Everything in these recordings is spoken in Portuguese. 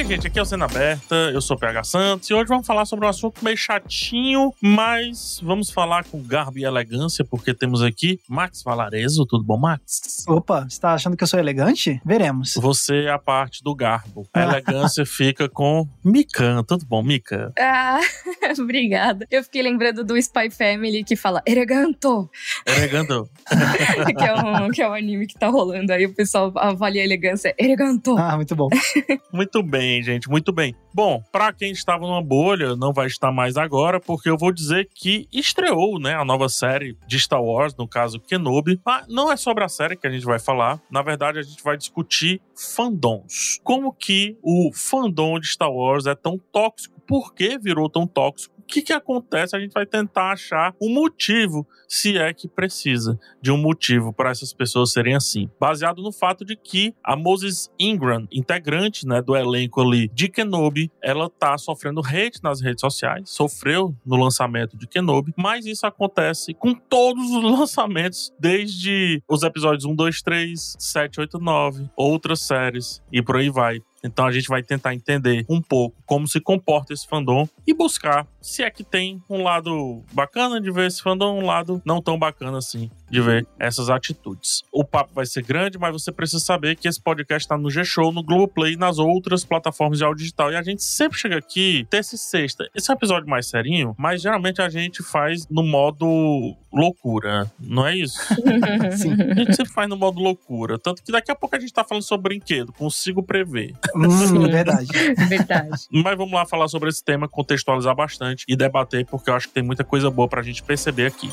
E aí, gente, aqui é o Cena Aberta, eu sou o PH Santos e hoje vamos falar sobre um assunto meio chatinho, mas vamos falar com garbo e elegância, porque temos aqui Max Valarezo. Tudo bom, Max? Opa, você tá achando que eu sou elegante? Veremos. Você é a parte do garbo. A elegância fica com Mikan. Tudo bom, Mika? Ah, obrigada. Eu fiquei lembrando do Spy Family que fala Ereganto. Ereganto. que, é um, que é um anime que tá rolando aí, o pessoal avalia a elegância. Ereganto. Ah, muito bom. muito bem bem, gente, muito bem. Bom, para quem estava numa bolha, não vai estar mais agora, porque eu vou dizer que estreou, né, a nova série de Star Wars, no caso Kenobi. Mas não é sobre a série que a gente vai falar. Na verdade, a gente vai discutir fandoms. Como que o fandom de Star Wars é tão tóxico? Por que virou tão tóxico? Que, que acontece? A gente vai tentar achar um motivo, se é que precisa de um motivo para essas pessoas serem assim. Baseado no fato de que a Moses Ingram, integrante né, do elenco ali de Kenobi, ela tá sofrendo hate nas redes sociais, sofreu no lançamento de Kenobi, mas isso acontece com todos os lançamentos, desde os episódios 1, 2, 3, 7, 8, 9, outras séries e por aí vai. Então a gente vai tentar entender um pouco como se comporta esse fandom e buscar se é que tem um lado bacana de ver esse fandom, um lado não tão bacana assim de ver essas atitudes. O papo vai ser grande, mas você precisa saber que esse podcast está no G-Show, no Globoplay e nas outras plataformas de áudio digital. E a gente sempre chega aqui terça e sexta. Esse é um episódio mais serinho, mas geralmente a gente faz no modo loucura, não é isso? Sim. A gente sempre faz no modo loucura. Tanto que daqui a pouco a gente tá falando sobre brinquedo, consigo prever. Hum, verdade. verdade. Mas vamos lá falar sobre esse tema, contextualizar bastante e debater, porque eu acho que tem muita coisa boa pra gente perceber aqui.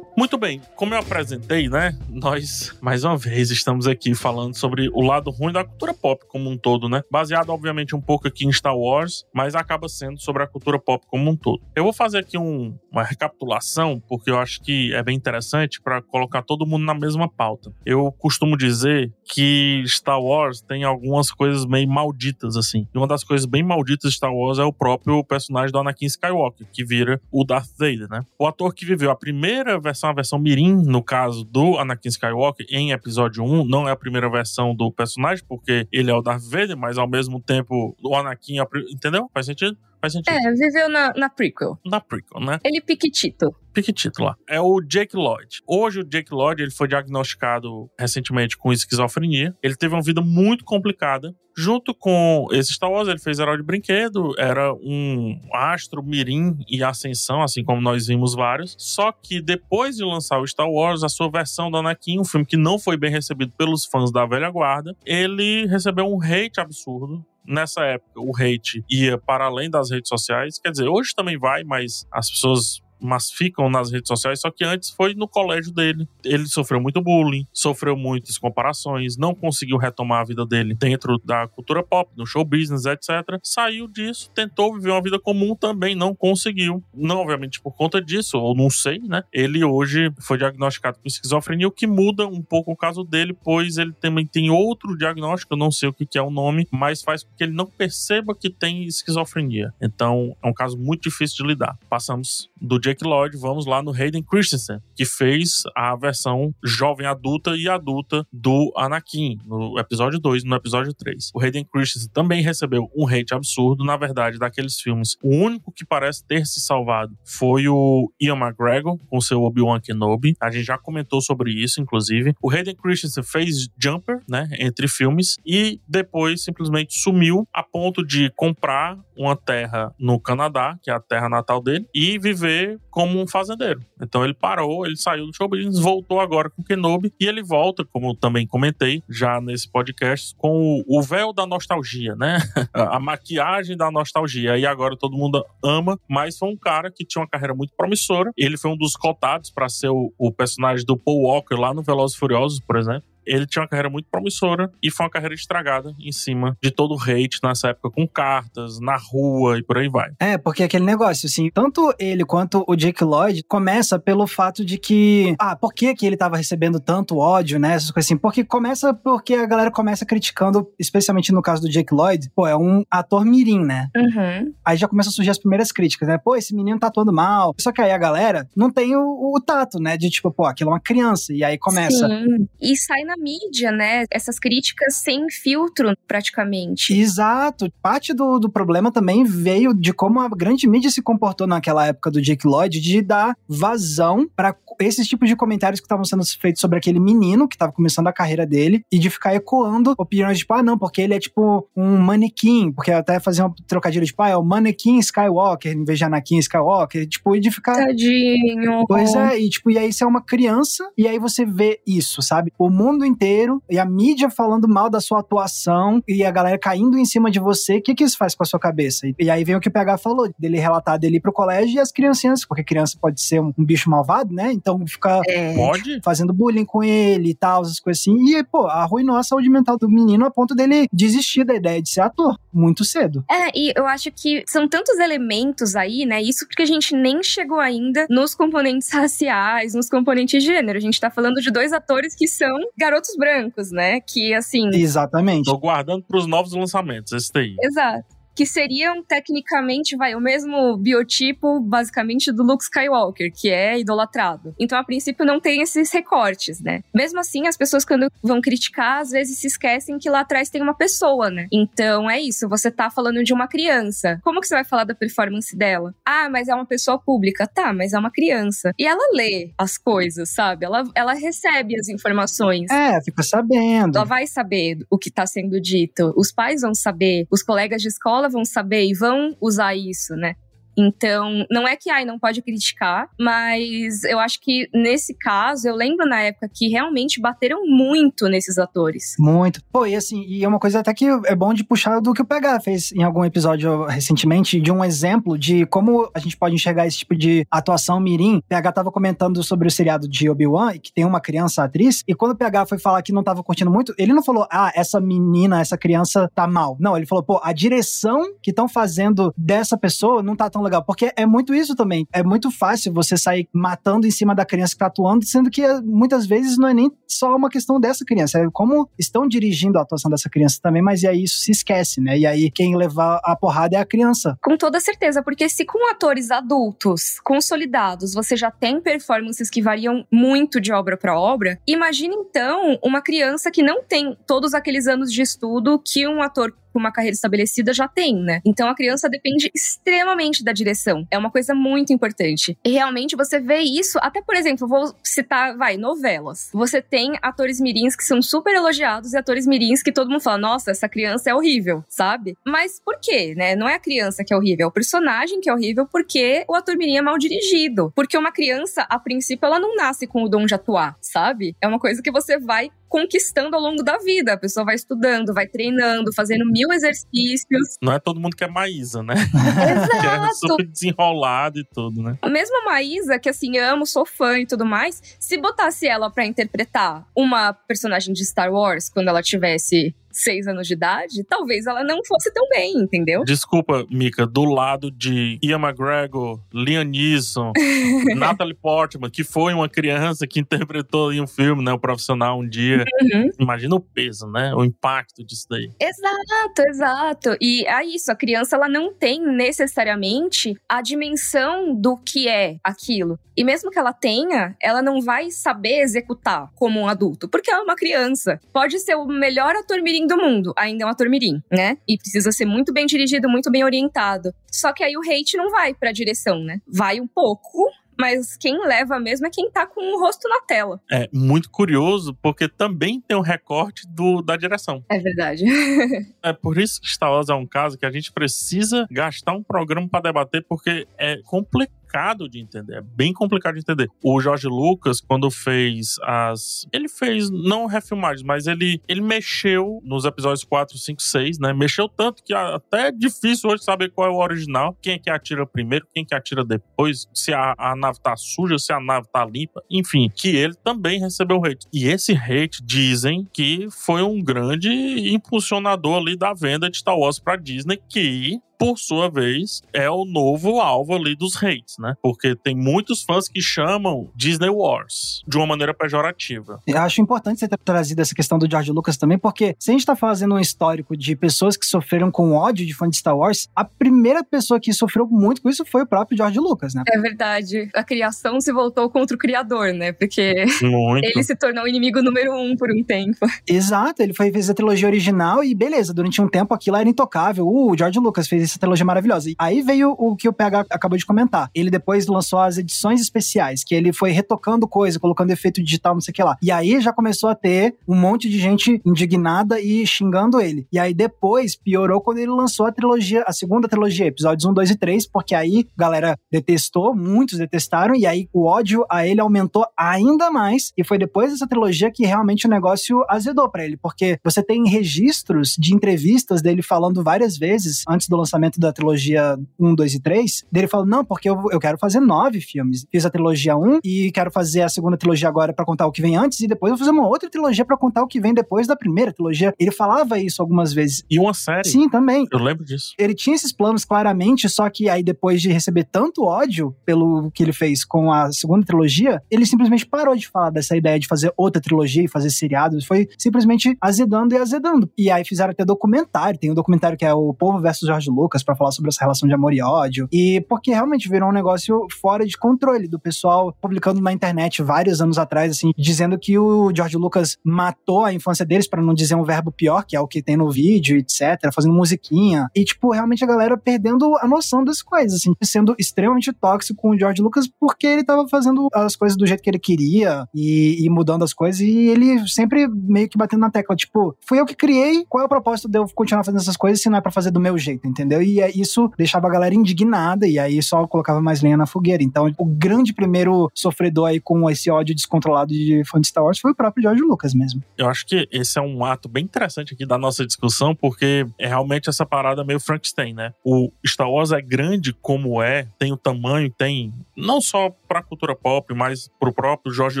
Muito bem, como eu apresentei, né? Nós, mais uma vez, estamos aqui falando sobre o lado ruim da cultura pop como um todo, né? Baseado, obviamente, um pouco aqui em Star Wars, mas acaba sendo sobre a cultura pop como um todo. Eu vou fazer aqui um, uma recapitulação, porque eu acho que é bem interessante para colocar todo mundo na mesma pauta. Eu costumo dizer que Star Wars tem algumas coisas meio malditas, assim. E uma das coisas bem malditas de Star Wars é o próprio personagem do Anakin Skywalker, que vira o Darth Vader, né? O ator que viveu a primeira versão uma versão Mirim, no caso do Anakin Skywalker, em episódio 1. Não é a primeira versão do personagem, porque ele é o Darth Vader, mas ao mesmo tempo o Anakin. É entendeu? Faz sentido? Faz sentido. É, viveu na, na prequel. Na prequel, né? Ele piquitito. Piquitito lá. É o Jake Lloyd. Hoje o Jake Lloyd ele foi diagnosticado recentemente com esquizofrenia. Ele teve uma vida muito complicada. Junto com esse Star Wars, ele fez Herói de Brinquedo, era um astro mirim e ascensão, assim como nós vimos vários. Só que depois de lançar o Star Wars, a sua versão do Anakin, um filme que não foi bem recebido pelos fãs da velha guarda, ele recebeu um hate absurdo nessa época o hate ia para além das redes sociais. Quer dizer, hoje também vai, mas as pessoas mas ficam nas redes sociais, só que antes foi no colégio dele. Ele sofreu muito bullying, sofreu muitas comparações, não conseguiu retomar a vida dele dentro da cultura pop, no show business, etc. Saiu disso, tentou viver uma vida comum, também não conseguiu. Não, obviamente, por conta disso, ou não sei, né? Ele hoje foi diagnosticado com esquizofrenia, o que muda um pouco o caso dele, pois ele também tem outro diagnóstico, eu não sei o que é o nome, mas faz com que ele não perceba que tem esquizofrenia. Então, é um caso muito difícil de lidar. Passamos do Jake Lloyd, vamos lá no Hayden Christensen, que fez a versão jovem adulta e adulta do Anakin, no episódio 2 e no episódio 3. O Hayden Christensen também recebeu um hate absurdo, na verdade, daqueles filmes. O único que parece ter se salvado foi o Ian McGregor, com seu Obi-Wan Kenobi. A gente já comentou sobre isso, inclusive. O Hayden Christensen fez Jumper, né, entre filmes, e depois simplesmente sumiu a ponto de comprar uma terra no Canadá, que é a terra natal dele, e viver como um fazendeiro. Então ele parou, ele saiu do show business, voltou agora com Kenobi e ele volta, como também comentei já nesse podcast, com o, o véu da nostalgia, né? a maquiagem da nostalgia. E agora todo mundo ama, mas foi um cara que tinha uma carreira muito promissora. Ele foi um dos cotados para ser o, o personagem do Paul Walker lá no Velozes Furiosos, por exemplo ele tinha uma carreira muito promissora e foi uma carreira estragada em cima de todo o hate nessa época, com cartas, na rua e por aí vai. É, porque aquele negócio, assim, tanto ele quanto o Jake Lloyd começa pelo fato de que, ah, por que que ele tava recebendo tanto ódio, né, essas coisas assim, porque começa porque a galera começa criticando, especialmente no caso do Jake Lloyd, pô, é um ator mirim, né? Uhum. Aí já começam a surgir as primeiras críticas, né? Pô, esse menino tá atuando mal. Só que aí a galera não tem o, o tato, né? De tipo, pô, aquilo é uma criança. E aí começa. Sim. E sai na mídia, né? Essas críticas sem filtro, praticamente. Exato. Parte do, do problema também veio de como a grande mídia se comportou naquela época do Jake Lloyd, de dar vazão para esses tipos de comentários que estavam sendo feitos sobre aquele menino que tava começando a carreira dele e de ficar ecoando opiniões tipo, ah, não, porque ele é tipo um manequim, porque até fazer um trocadilho tipo, ah, é o manequim Skywalker, em vez de Anakin Skywalker, tipo, e de ficar. Tadinho. Pois é, e tipo, e aí você é uma criança, e aí você vê isso, sabe? O mundo inteiro e a mídia falando mal da sua atuação e a galera caindo em cima de você, o que que isso faz com a sua cabeça? E, e aí vem o que o PH falou, dele relatar dele ir pro colégio e as criancinhas, porque criança pode ser um, um bicho malvado, né? Então fica É. Pode? fazendo bullying com ele e tal, essas coisas assim. E, pô, arruinou a saúde mental do menino a ponto dele desistir da ideia de ser ator muito cedo. É, e eu acho que são tantos elementos aí, né? Isso porque a gente nem chegou ainda nos componentes raciais, nos componentes de gênero. A gente tá falando de dois atores que são garotos brancos, né? Que, assim, Exatamente. Tô guardando pros novos lançamentos, esse daí. Exato. Que seriam, tecnicamente, vai, o mesmo biotipo, basicamente, do Luke Skywalker, que é idolatrado. Então, a princípio, não tem esses recortes, né? Mesmo assim, as pessoas, quando vão criticar, às vezes se esquecem que lá atrás tem uma pessoa, né? Então, é isso. Você tá falando de uma criança. Como que você vai falar da performance dela? Ah, mas é uma pessoa pública. Tá, mas é uma criança. E ela lê as coisas, sabe? Ela, ela recebe as informações. É, fica sabendo. Ela vai saber o que está sendo dito. Os pais vão saber, os colegas de escola vão saber e vão usar isso, né? Então, não é que ai não pode criticar, mas eu acho que nesse caso, eu lembro na época que realmente bateram muito nesses atores. Muito. Pô, e assim, e é uma coisa até que é bom de puxar do que o PH fez em algum episódio recentemente, de um exemplo de como a gente pode enxergar esse tipo de atuação mirim. O PH tava comentando sobre o seriado de Obi-Wan, que tem uma criança atriz, e quando o PH foi falar que não tava curtindo muito, ele não falou, ah, essa menina, essa criança tá mal. Não, ele falou, pô, a direção que estão fazendo dessa pessoa não tá tão legal. Porque é muito isso também. É muito fácil você sair matando em cima da criança que tá atuando, sendo que eh, muitas vezes não é nem só uma questão dessa criança, é como estão dirigindo a atuação dessa criança também, mas e aí isso se esquece, né? E aí quem levar a porrada é a criança. Com toda certeza, porque se com atores adultos, consolidados, você já tem performances que variam muito de obra para obra, imagine então uma criança que não tem todos aqueles anos de estudo que um ator com uma carreira estabelecida já tem, né? Então a criança depende extremamente da direção. É uma coisa muito importante. E realmente você vê isso, até por exemplo, vou citar, vai, novelas. Você tem atores mirins que são super elogiados e atores mirins que todo mundo fala, nossa, essa criança é horrível, sabe? Mas por quê, né? Não é a criança que é horrível, é o personagem que é horrível porque o ator mirim é mal dirigido. Porque uma criança, a princípio, ela não nasce com o dom de atuar, sabe? É uma coisa que você vai conquistando ao longo da vida. A pessoa vai estudando, vai treinando, fazendo mil exercícios. Não é todo mundo que é Maísa, né? que é Exato! super desenrolado e tudo, né? Mesmo a Maísa, que assim, amo, sou fã e tudo mais, se botasse ela pra interpretar uma personagem de Star Wars quando ela tivesse seis anos de idade, talvez ela não fosse tão bem, entendeu? Desculpa, Mika, do lado de Ian McGregor, Liam Neeson, Natalie Portman, que foi uma criança que interpretou em um filme, né? O profissional um dia. Uhum. Imagina o peso, né? O impacto disso daí. Exato, exato. E é isso, a criança ela não tem necessariamente a dimensão do que é aquilo. E mesmo que ela tenha, ela não vai saber executar como um adulto, porque ela é uma criança. Pode ser o melhor ator mirim do mundo, ainda é um ator mirim, né? E precisa ser muito bem dirigido, muito bem orientado. Só que aí o hate não vai pra direção, né? Vai um pouco, mas quem leva mesmo é quem tá com o rosto na tela. É muito curioso, porque também tem um recorte do, da direção. É verdade. É por isso que Star Wars é um caso que a gente precisa gastar um programa pra debater, porque é complicado complicado de entender. É bem complicado de entender. O George Lucas, quando fez as. Ele fez, não refilmagens, mas ele, ele mexeu nos episódios 4, 5, 6, né? Mexeu tanto que até é difícil hoje saber qual é o original, quem é que atira primeiro, quem é que atira depois, se a, a nave tá suja, se a nave tá limpa, enfim, que ele também recebeu hate. E esse hate dizem que foi um grande impulsionador ali da venda de Star Wars pra Disney, que por sua vez, é o novo alvo ali dos hates, né? Porque tem muitos fãs que chamam Disney Wars de uma maneira pejorativa. Eu acho importante você ter trazido essa questão do George Lucas também, porque se a gente tá fazendo um histórico de pessoas que sofreram com ódio de fã de Star Wars, a primeira pessoa que sofreu muito com isso foi o próprio George Lucas, né? É verdade. A criação se voltou contra o criador, né? Porque muito. ele se tornou o inimigo número um por um tempo. Exato, ele foi, fez a trilogia original e beleza, durante um tempo aquilo era intocável. Uh, o George Lucas fez essa trilogia maravilhosa. E aí veio o que o PH acabou de comentar. Ele depois lançou as edições especiais, que ele foi retocando coisa, colocando efeito digital, não sei o que lá. E aí já começou a ter um monte de gente indignada e xingando ele. E aí depois piorou quando ele lançou a trilogia, a segunda trilogia, episódios 1, 2 e 3, porque aí galera detestou, muitos detestaram, e aí o ódio a ele aumentou ainda mais. E foi depois dessa trilogia que realmente o negócio azedou para ele, porque você tem registros de entrevistas dele falando várias vezes antes do lançamento da trilogia 1, 2 e 3, dele falou: não, porque eu, eu quero fazer nove filmes. Fiz a trilogia 1 e quero fazer a segunda trilogia agora para contar o que vem antes, e depois eu vou fazer uma outra trilogia para contar o que vem depois da primeira trilogia. Ele falava isso algumas vezes. E uma série. Sim, também. Eu lembro disso. Ele tinha esses planos claramente, só que aí depois de receber tanto ódio pelo que ele fez com a segunda trilogia, ele simplesmente parou de falar dessa ideia de fazer outra trilogia e fazer seriados. Foi simplesmente azedando e azedando. E aí fizeram até documentário. Tem um documentário que é o Povo versus George Lucas para falar sobre essa relação de amor e ódio. E porque realmente virou um negócio fora de controle do pessoal publicando na internet vários anos atrás, assim, dizendo que o George Lucas matou a infância deles, para não dizer um verbo pior, que é o que tem no vídeo, etc., fazendo musiquinha. E, tipo, realmente a galera perdendo a noção das coisas, assim, sendo extremamente tóxico com o George Lucas porque ele tava fazendo as coisas do jeito que ele queria e, e mudando as coisas. E ele sempre meio que batendo na tecla, tipo, fui eu que criei, qual é o propósito de eu continuar fazendo essas coisas se não é pra fazer do meu jeito, entendeu? E é, isso deixava a galera indignada e aí só colocava mais lenha na fogueira. Então, o grande primeiro sofredor aí com esse ódio descontrolado de fã de Star Wars foi o próprio George Lucas mesmo. Eu acho que esse é um ato bem interessante aqui da nossa discussão, porque é realmente essa parada meio Frankenstein, né? O Star Wars é grande como é, tem o tamanho, tem não só pra cultura pop, mas pro próprio George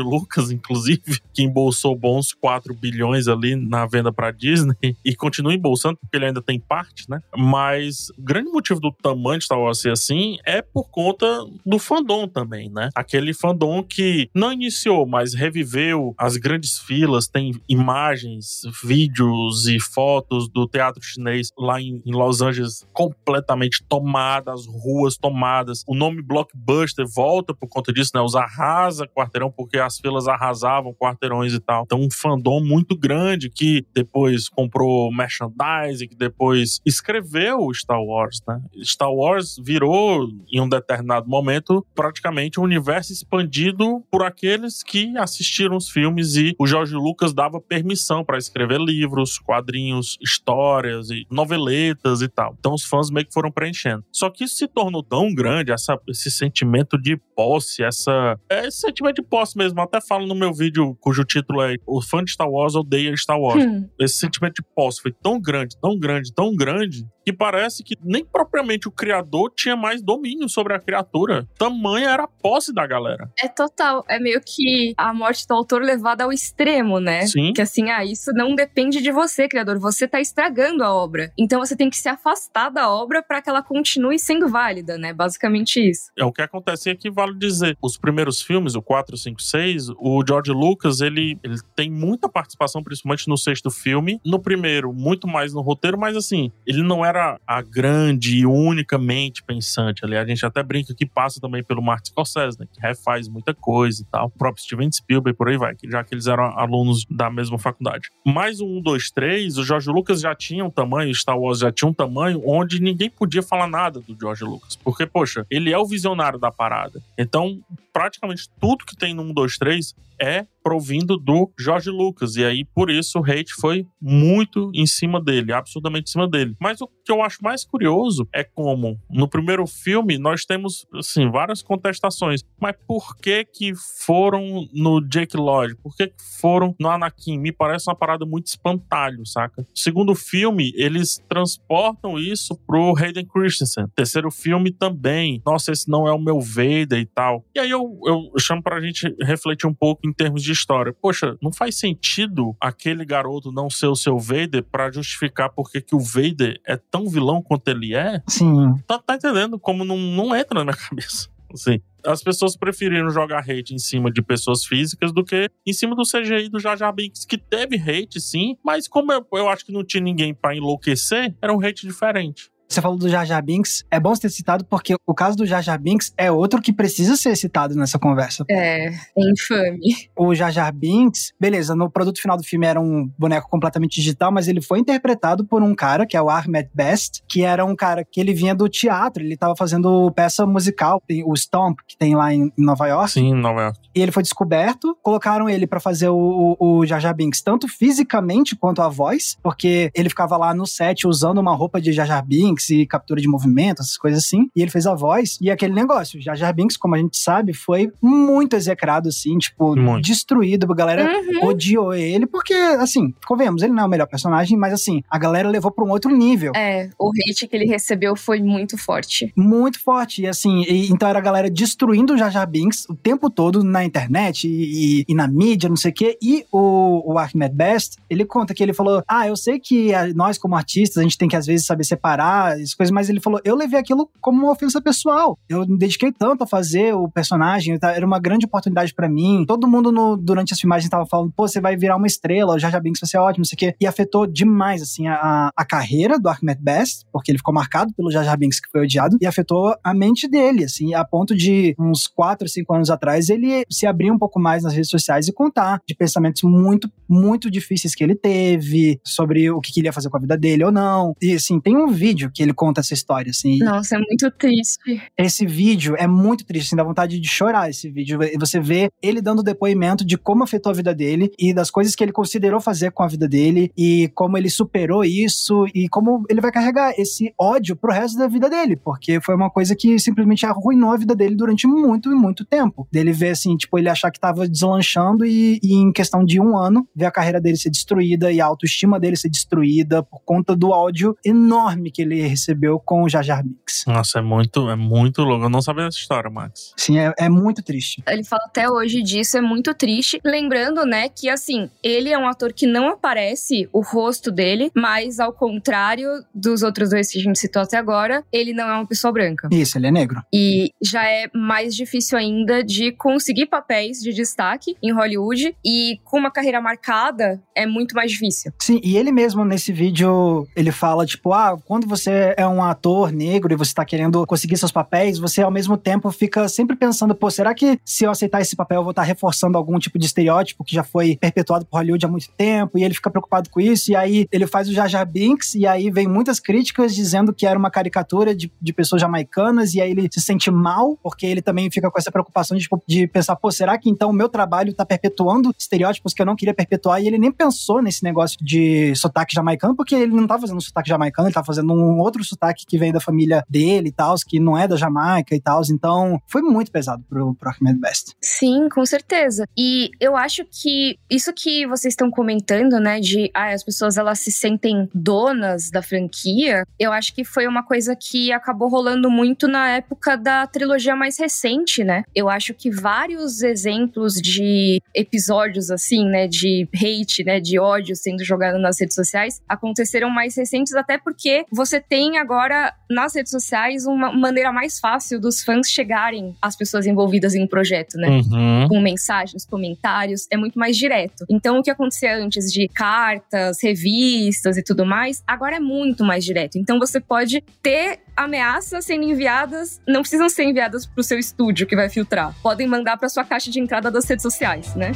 Lucas, inclusive, que embolsou bons 4 bilhões ali na venda pra Disney e continua embolsando porque ele ainda tem parte, né? Mas o grande motivo do tamanho de Star Wars ser assim é por conta do fandom também, né? Aquele fandom que não iniciou, mas reviveu as grandes filas, tem imagens, vídeos e fotos do teatro chinês lá em, em Los Angeles completamente tomadas, ruas tomadas. O nome Blockbuster volta por conta disso, né? Os arrasa quarteirão, porque as filas arrasavam quarteirões e tal. Então, um fandom muito grande que depois comprou merchandising, que depois escreveu Star Wars, né? Star Wars virou, em um determinado momento, praticamente um universo expandido por aqueles que assistiram os filmes e o George Lucas dava permissão para escrever livros, quadrinhos, histórias e noveletas e tal. Então os fãs meio que foram preenchendo. Só que isso se tornou tão grande, essa, esse sentimento de posse, essa, é, esse sentimento de posse mesmo. Até falo no meu vídeo cujo título é O fã de Star Wars odeia Star Wars. Hum. Esse sentimento de posse foi tão grande, tão grande, tão grande que parece que nem propriamente o criador tinha mais domínio sobre a criatura. Tamanha era a posse da galera. É total. É meio que a morte do autor levada ao extremo, né? Sim. Que assim, ah, isso não depende de você, criador. Você tá estragando a obra. Então você tem que se afastar da obra para que ela continue sendo válida, né? Basicamente isso. É o que acontece aqui, vale dizer. Os primeiros filmes, o 4, 5, 6, o George Lucas, ele, ele tem muita participação, principalmente no sexto filme. No primeiro, muito mais no roteiro, mas assim, ele não era era a grande e unicamente pensante ali. A gente até brinca que passa também pelo Martin Scorsese, né? Que refaz muita coisa e tal. O próprio Steven Spielberg por aí vai, já que eles eram alunos da mesma faculdade. Mais um, dois, três, o George Lucas já tinha um tamanho, Star Wars já tinha um tamanho onde ninguém podia falar nada do George Lucas. Porque, poxa, ele é o visionário da parada. Então, praticamente tudo que tem no 1, 2, 3 é provindo do George Lucas. E aí, por isso, o hate foi muito em cima dele, absurdamente em cima dele. Mas o que eu acho mais curioso é como, no primeiro filme, nós temos, assim, várias contestações. Mas por que que foram no Jake Lloyd? Por que, que foram no Anakin? Me parece uma parada muito espantalho, saca? Segundo filme, eles transportam isso pro Hayden Christensen. Terceiro filme também. Nossa, esse não é o meu Vader e tal. E aí eu, eu chamo pra gente refletir um pouco em termos de história. Poxa, não faz sentido aquele garoto não ser o seu Vader para justificar porque que o Vader é tão vilão quanto ele é? Sim. Tá, tá entendendo como não, não entra na minha cabeça. Assim, as pessoas preferiram jogar hate em cima de pessoas físicas do que em cima do CGI do Jar Jar Binks, que teve hate sim, mas como eu, eu acho que não tinha ninguém para enlouquecer, era um hate diferente. Você falou do Jar Jar Binks. É bom ter citado porque o caso do Jar Jar Binks é outro que precisa ser citado nessa conversa. É, é infame. O Jar Jar Binks, beleza, no produto final do filme era um boneco completamente digital, mas ele foi interpretado por um cara, que é o Ahmed Best, que era um cara que ele vinha do teatro, ele tava fazendo peça musical, tem o Stomp, que tem lá em Nova York. Sim, Nova York. E ele foi descoberto, colocaram ele para fazer o, o, o Jar Jar Binks, tanto fisicamente quanto a voz, porque ele ficava lá no set usando uma roupa de Jar Jar Binks, Binks e captura de movimento, essas coisas assim. E ele fez a voz. E aquele negócio, Jar Jar Binks, como a gente sabe, foi muito execrado, assim, tipo, Muito. destruído. A galera Uhum. odiou ele, porque, assim, convenhamos, ele não é o melhor personagem, mas assim, a galera levou pra um outro nível. É, o hate que ele recebeu foi muito forte. Muito forte. E assim, e- então era a galera destruindo o Jar Jar Binks o tempo todo na internet e, e- e na mídia, não sei o quê. E o, o Ahmed Best, ele conta que ele falou: Ah, eu sei que a- nós, como artistas, a gente tem que às vezes saber separar as coisas, mas ele falou: Eu levei aquilo como uma ofensa pessoal. Eu me dediquei tanto a fazer o personagem, tá- era uma grande oportunidade pra mim. Todo mundo no- durante as filmagens tava falando: Pô, você vai virar uma estrela, o Jar Binks vai ser ótimo, não sei o quê. E afetou demais, assim, a, a carreira do Ahmed Best, porque ele ficou marcado pelo Jar Binks, que foi odiado, e afetou a mente dele, assim, a ponto de uns 4, 5 anos atrás ele se abrir um pouco mais nas redes sociais e contar de pensamentos muito, muito difíceis que ele teve, sobre o que que ele ia fazer com a vida dele ou não. E, assim, tem um vídeo que ele conta essa história, assim, Nossa, é muito triste. esse vídeo é muito triste, assim, dá vontade de chorar esse vídeo. Você vê ele dando depoimento de como afetou a vida dele e das coisas que ele considerou fazer com a vida dele e como ele superou isso e como ele vai carregar esse ódio pro resto da vida dele, porque foi uma coisa que simplesmente arruinou a vida dele durante muito e muito tempo. Dele ver assim, tipo, ele achar que tava deslanchando e, e em questão de um ano, ver a carreira dele ser destruída e a autoestima dele ser destruída por conta do ódio enorme que ele recebeu com o Jar Jar Binks. Nossa, é muito, é muito louco. Eu não sabia dessa história, Max. Sim, é, é muito triste. Ele fala até hoje disso, é muito triste. Lembrando, né, que assim, ele é um ator que não aparece o rosto dele, mas ao contrário dos outros dois que a gente citou até agora, ele não é uma pessoa branca. Isso, ele é negro. E já é mais difícil ainda de conseguir papéis de destaque em Hollywood. E com uma carreira marcada, é muito mais difícil. Sim, e ele mesmo nesse vídeo, ele fala, tipo, ah, quando você é um ator negro e você tá querendo conseguir seus papéis, você ao mesmo tempo fica sempre pensando, pô, será que se eu aceitar esse papel eu vou estar reforçando algum tipo de estereótipo que já foi perpetuado por Hollywood há muito tempo? E ele fica preocupado com isso, e aí ele faz o Jar Jar Binks, e aí vem muitas críticas dizendo que era uma caricatura de, de pessoas jamaicanas, e aí ele se sente mal, porque ele também fica com essa preocupação de, tipo, de pensar, pô, será que então o meu trabalho tá perpetuando estereótipos que eu não queria perpetuar? E ele nem pensou nesse negócio de sotaque jamaicano, porque ele não tá fazendo um sotaque jamaicano, ele tá fazendo um outro sotaque que vem da família dele e tal, que não é da Jamaica e tal. Então, foi muito pesado pro, pro Ahmed Best. Sim, com certeza. E eu acho que isso que vocês estão comentando, né, de ah, as pessoas elas se sentem donas da franquia, eu acho que foi uma coisa que acabou rolando muito na época da trilogia mais recente, né? Eu acho que vários exemplos de episódios assim, né, de hate, né, de ódio sendo jogado nas redes sociais, aconteceram mais recentes até porque você tem agora nas redes sociais uma maneira mais fácil dos fãs chegarem às pessoas envolvidas em um projeto, né? Uhum. com mensagens, comentários, é muito mais direto. Então, o que acontecia antes de cartas, revistas e tudo mais, agora é muito mais direto. Então, você pode ter ameaças sendo enviadas, não precisam ser enviadas para o seu estúdio que vai filtrar. Podem mandar para sua caixa de entrada das redes sociais, né?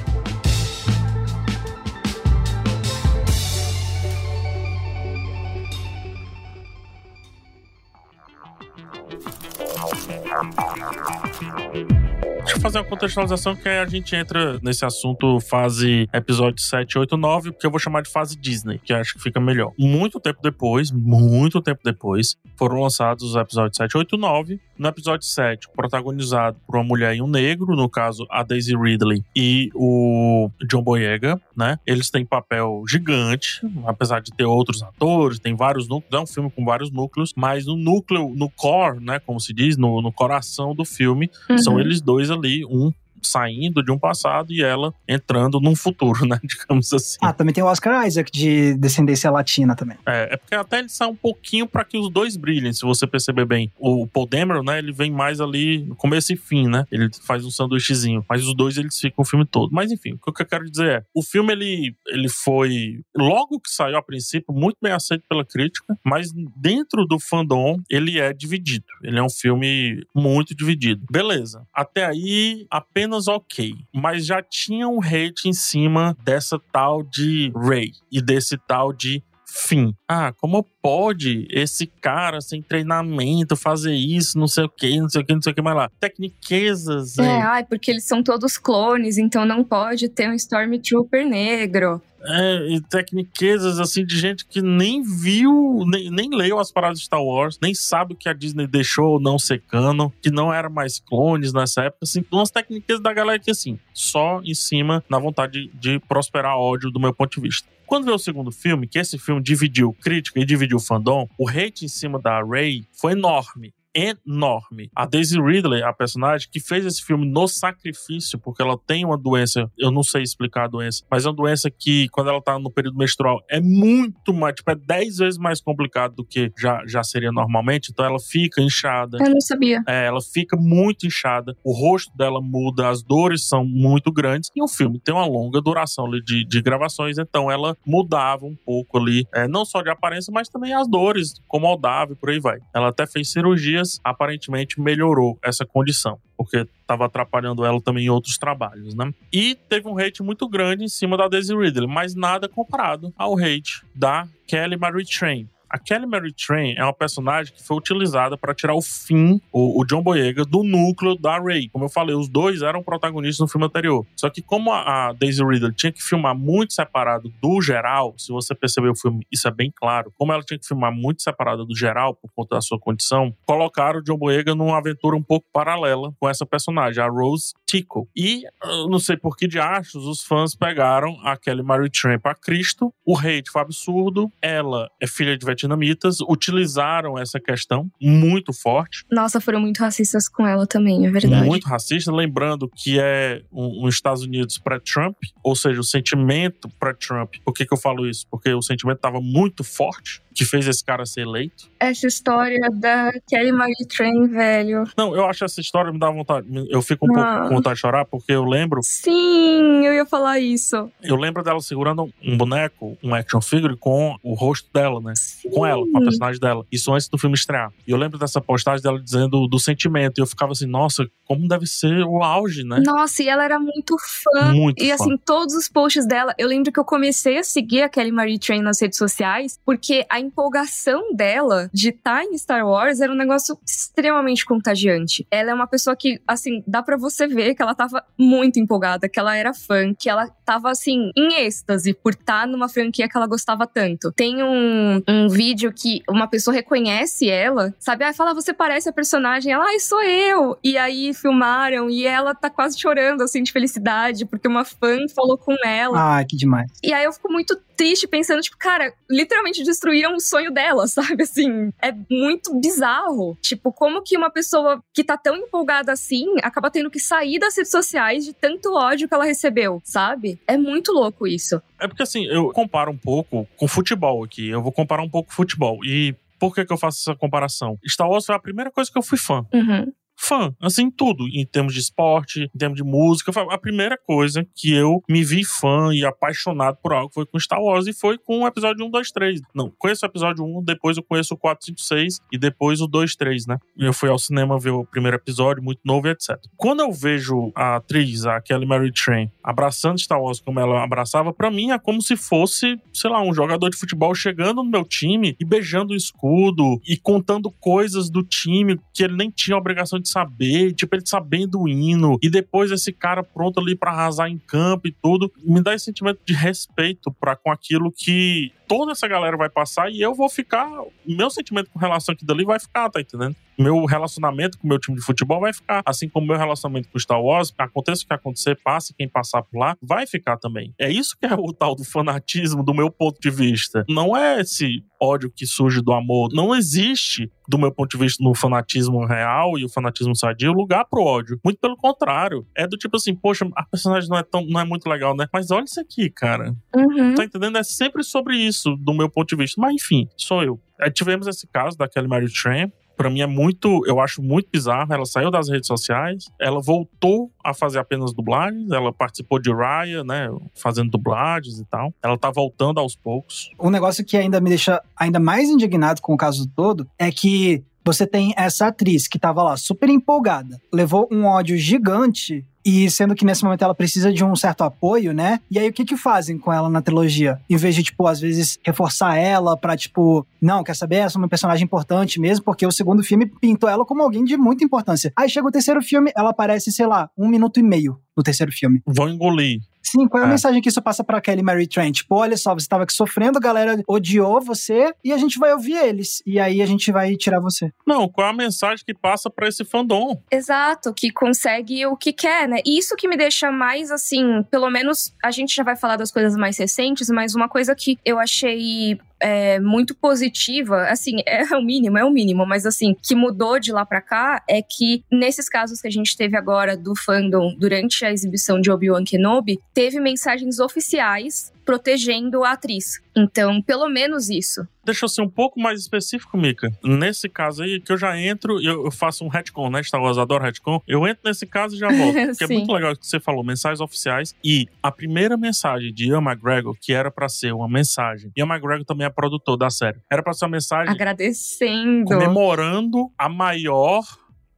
Deixa eu fazer uma contextualização que a gente entra nesse assunto fase episódio 7, 8, 9, porque eu vou chamar de fase Disney, que acho que fica melhor. Muito tempo depois, muito tempo depois, foram lançados os episódios 7, 8 e 9. No episódio 7, protagonizado por uma mulher e um negro, no caso a Daisy Ridley e o John Boyega, né? Eles têm papel gigante, apesar de ter outros atores, tem vários núcleos, é um filme com vários núcleos, mas no núcleo, no core, né, como se diz, no, no coração do filme, uhum. são eles dois ali, um saindo de um passado e ela entrando num futuro, né? Digamos assim. Ah, também tem o Oscar Isaac de descendência latina também. É, é porque até ele sai um pouquinho para que os dois brilhem, se você perceber bem. O Paul Dameron, né? Ele vem mais ali no começo e fim, né? Ele faz um sanduíchezinho. Mas os dois eles ficam o filme todo. Mas enfim, o que eu quero dizer é: o filme ele, ele foi, logo que saiu a princípio, muito bem aceito pela crítica, mas dentro do fandom ele é dividido. Ele é um filme muito dividido. Beleza. Até aí, apenas menos ok, mas já tinha um hate em cima dessa tal de Ray e desse tal de fim. Ah, como pode esse cara sem treinamento fazer isso, não sei o que, não sei o que, não sei o que mais lá. Tecniquezas. É, é, ai, porque eles são todos clones, então não pode ter um Stormtrooper negro. É, e tecniquezas assim de gente que nem viu, nem, nem leu as paradas de Star Wars, nem sabe o que a Disney deixou ou não secando, que não era mais clones nessa época, assim, umas técnicas da galera que assim, só em cima na vontade de, de prosperar ódio do meu ponto de vista. Quando veio o segundo filme, que esse filme dividiu crítica e dividiu fandom, o hate em cima da Rey foi enorme enorme. A Daisy Ridley, a personagem que fez esse filme no sacrifício, porque ela tem uma doença, eu não sei explicar a doença, mas é uma doença que, quando ela tá no período menstrual, é muito mais, tipo, é 10 vezes mais complicado do que já, já seria normalmente. Então ela fica inchada. Eu não sabia. É, ela fica muito inchada, o rosto dela muda, as dores são muito grandes. E o filme tem uma longa duração ali de, de gravações, então ela mudava um pouco ali, é, não só de aparência, mas também as dores, incomodava e por aí vai. Ela até fez cirurgia aparentemente melhorou essa condição, porque estava atrapalhando ela também em outros trabalhos, né? E teve um hate muito grande em cima da Daisy Ridley, mas nada comparado ao hate da Kelly Marie Train, a Kelly Mary Train é uma personagem que foi utilizada para tirar o fim, o, o, John Boyega, do núcleo da Ray. Como eu falei, os dois eram protagonistas no filme anterior. Só que como a, a Daisy Ridley tinha que filmar muito separado do geral, se você perceber o filme, isso é bem claro. Como ela tinha que filmar muito separada do geral por conta da sua condição, colocaram o John Boyega numa aventura um pouco paralela com essa personagem, a Rose Tico. E não sei por que de achos os fãs pegaram a Kelly Mary Train para Cristo. O hate foi absurdo. Ela é filha de vietnamitas utilizaram essa questão muito forte. Nossa, foram muito racistas com ela também, é verdade. Muito racista, lembrando que é um, um Estados Unidos pré-Trump, ou seja, o sentimento pré-Trump. Por que, que eu falo isso? Porque o sentimento estava muito forte que fez esse cara ser eleito. Essa história da Kelly Marie Train, velho. Não, eu acho essa história me dá vontade. Eu fico um pouco com vontade de chorar, porque eu lembro. Sim, eu ia falar isso. Eu lembro dela segurando um boneco, um action figure, com o rosto dela, né? Sim. Com ela, com a personagem dela. Isso antes do filme estrear. E eu lembro dessa postagem dela dizendo do sentimento. E eu ficava assim, nossa, como deve ser o auge, né? Nossa, e ela era muito fã. Muito e fã. assim, todos os posts dela, eu lembro que eu comecei a seguir a Kelly Marie Train nas redes sociais, porque a empolgação dela de estar tá em Star Wars era um negócio extremamente contagiante. Ela é uma pessoa que, assim, dá para você ver que ela tava muito empolgada, que ela era fã, que ela tava, assim, em êxtase por estar tá numa franquia que ela gostava tanto. Tem um, um vídeo que uma pessoa reconhece ela, sabe? Ah, fala, você parece a personagem. Ela, ai, sou eu! E aí filmaram e ela tá quase chorando, assim, de felicidade, porque uma fã falou com ela. Ah, que demais. E aí eu fico muito triste pensando, tipo, cara, literalmente destruíram o sonho dela, sabe? Assim, é muito bizarro. Tipo, como que uma pessoa que tá tão empolgada assim acaba tendo que sair das redes sociais de tanto ódio que ela recebeu, sabe? É muito louco isso. É porque assim, eu comparo um pouco com futebol aqui. Eu vou comparar um pouco com futebol. E por que, que eu faço essa comparação? Star Wars foi a primeira coisa que eu fui fã. Uhum fã, assim, tudo, em termos de esporte, em termos de música. A primeira coisa que eu me vi fã e apaixonado por algo foi com Star Wars e foi com o episódio 1, 2, 3. Não, conheço o episódio 1, depois eu conheço o 4, 5, 6 e depois o 2, 3, né? Eu fui ao cinema ver o primeiro episódio, muito novo e etc. Quando eu vejo a atriz, a Kelly Mary Train, abraçando Star Wars como ela abraçava, para mim é como se fosse, sei lá, um jogador de futebol chegando no meu time e beijando o escudo e contando coisas do time que ele nem tinha obrigação de saber, tipo, ele sabendo o hino, e depois esse cara pronto ali para arrasar em campo e tudo, me dá esse sentimento de respeito para com aquilo que toda essa galera vai passar e eu vou ficar. Meu sentimento com relação aqui dali vai ficar, tá entendendo? Meu relacionamento com o meu time de futebol vai ficar. Assim como meu relacionamento com Star Wars, aconteça o que acontecer, passe quem passar por lá, vai ficar também. É isso que é o tal do fanatismo, do meu ponto de vista. Não é esse ódio que surge do amor. Não existe, do meu ponto de vista, no fanatismo real e o fanatismo sadio, lugar pro ódio. Muito pelo contrário. É do tipo assim, poxa, a personagem não é, tão, não é muito legal, né? Mas olha isso aqui, cara. Uhum. Tá entendendo? É sempre sobre isso, do meu ponto de vista. Mas enfim, sou eu. Aí tivemos esse caso da Kelly Mary Tran, para mim é muito, eu acho muito bizarro. Ela saiu das redes sociais, ela voltou a fazer apenas dublagens, ela participou de Raya, né, fazendo dublagens e tal. Ela tá voltando aos poucos. Um negócio que ainda me deixa ainda mais indignado com o caso todo é que você tem essa atriz que tava lá super empolgada, levou um ódio gigante e sendo que nesse momento ela precisa de um certo apoio, né? E aí o que que fazem com ela na trilogia? Em vez de, tipo, às vezes reforçar ela pra, tipo, não, quer saber? Essa é uma personagem importante mesmo, porque o segundo filme pintou ela como alguém de muita importância. Aí chega o terceiro filme, ela aparece, sei lá, um minuto e meio no terceiro filme. Vão engolir. Sim, qual é a É. mensagem que isso passa pra Kelly Mary Trent? Tipo, olha só, você tava aqui sofrendo, a galera odiou você e a gente vai ouvir eles. E aí a gente vai tirar você. Não, qual é a mensagem que passa para esse fandom? Exato, que consegue o que quer, né? E isso que me deixa mais assim, pelo menos a gente já vai falar das coisas mais recentes, mas uma coisa que eu achei é, muito positiva, assim, é o mínimo, é o mínimo, mas assim, que mudou de lá pra cá é que nesses casos que a gente teve agora do fandom durante a exibição de Obi-Wan Kenobi, teve mensagens oficiais protegendo a atriz. Então, pelo menos isso. Deixa eu ser um pouco mais específico, Mika. Nesse caso aí, que eu já entro e eu, eu faço um retcon, né? Star Wars adora retcon. Eu entro nesse caso e já volto. Porque é muito legal o que você falou, mensagens oficiais. E a primeira mensagem de Ian McGregor, que era pra ser uma mensagem. Ian McGregor também é produtor da série. Era pra ser uma mensagem Agradecendo. comemorando a maior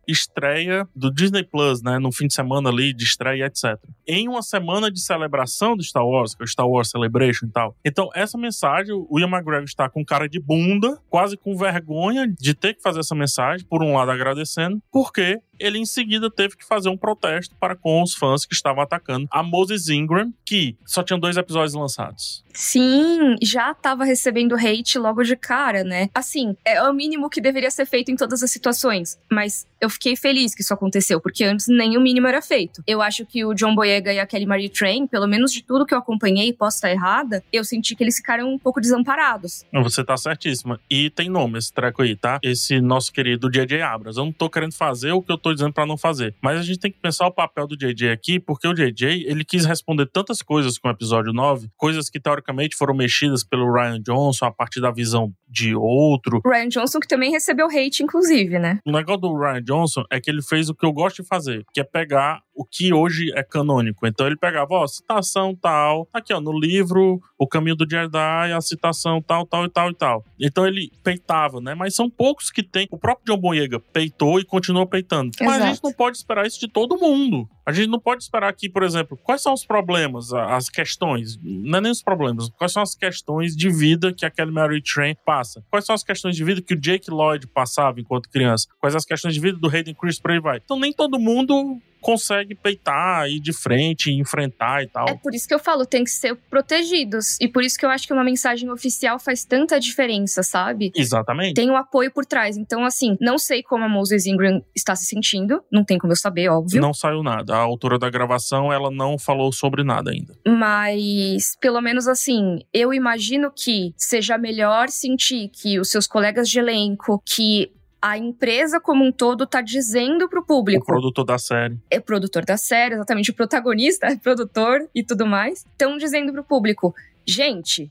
estreia do Disney Plus, né, no fim de semana ali de estreia, etc. Em uma semana de celebração do Star Wars, que é o Star Wars Celebration e tal. Então, essa mensagem, o Ian McGregor está com cara de bunda, quase com vergonha de ter que fazer essa mensagem, por um lado agradecendo, porque ele em seguida teve que fazer um protesto para com os fãs que estavam atacando a Moses Ingram, que só tinha dois episódios lançados. Sim, já tava recebendo hate logo de cara, né? Assim, é o mínimo que deveria ser feito em todas as situações. Mas eu fiquei feliz que isso aconteceu, porque antes nem o mínimo era feito. Eu acho que o John Boyega e a Kelly Marie Train, pelo menos de tudo que eu acompanhei, posso estar errada, eu senti que eles ficaram um pouco desamparados. Você tá certíssima. E tem nome esse treco aí, tá? Esse nosso querido J.J. Abrams. Eu não tô querendo fazer o que eu tô dizendo pra não fazer. Mas a gente tem que pensar o papel do J.J. aqui, porque o J.J. ele quis responder tantas coisas com o episódio 9, coisas que teoricamente foram mexidas pelo Ryan Johnson a partir da visão de outro. O Ryan Johnson, que também recebeu hate, inclusive, né? O negócio do Ryan Johnson é que ele fez o que eu gosto de fazer, que é pegar o que hoje é canônico. Então ele pegava, ó, citação tal, aqui ó, no livro O Caminho do Jedi, a citação tal, tal e tal e tal. Então ele peitava, né? Mas são poucos que tem. O próprio John Boyega peitou e continuou peitando. Mas a Exato. gente não pode esperar isso de todo mundo. A gente não pode esperar aqui, por exemplo, quais são os problemas, as questões, não é nem os problemas, quais são as questões de vida que a Kelly Mary Train passa? Quais são as questões de vida que o Jake Lloyd passava enquanto criança? Quais as questões de vida do Hayden Chris por aí vai? Então nem todo mundo consegue peitar, ir de frente, enfrentar e tal. É por isso que eu falo, tem que ser protegidos. E por isso que eu acho que uma mensagem oficial faz tanta diferença, sabe? Exatamente. Tem o apoio por trás. Então, assim, não sei como a Moses Ingram está se sentindo. Não tem como eu saber, óbvio. Não saiu nada. A autora da gravação, ela não falou sobre nada ainda. Mas, pelo menos assim, eu imagino que seja melhor sentir que os seus colegas de elenco, que a empresa como um todo tá dizendo pro O público, produtor da série. é produtor da série, exatamente o protagonista, é produtor e tudo mais, estão dizendo pro público, gente,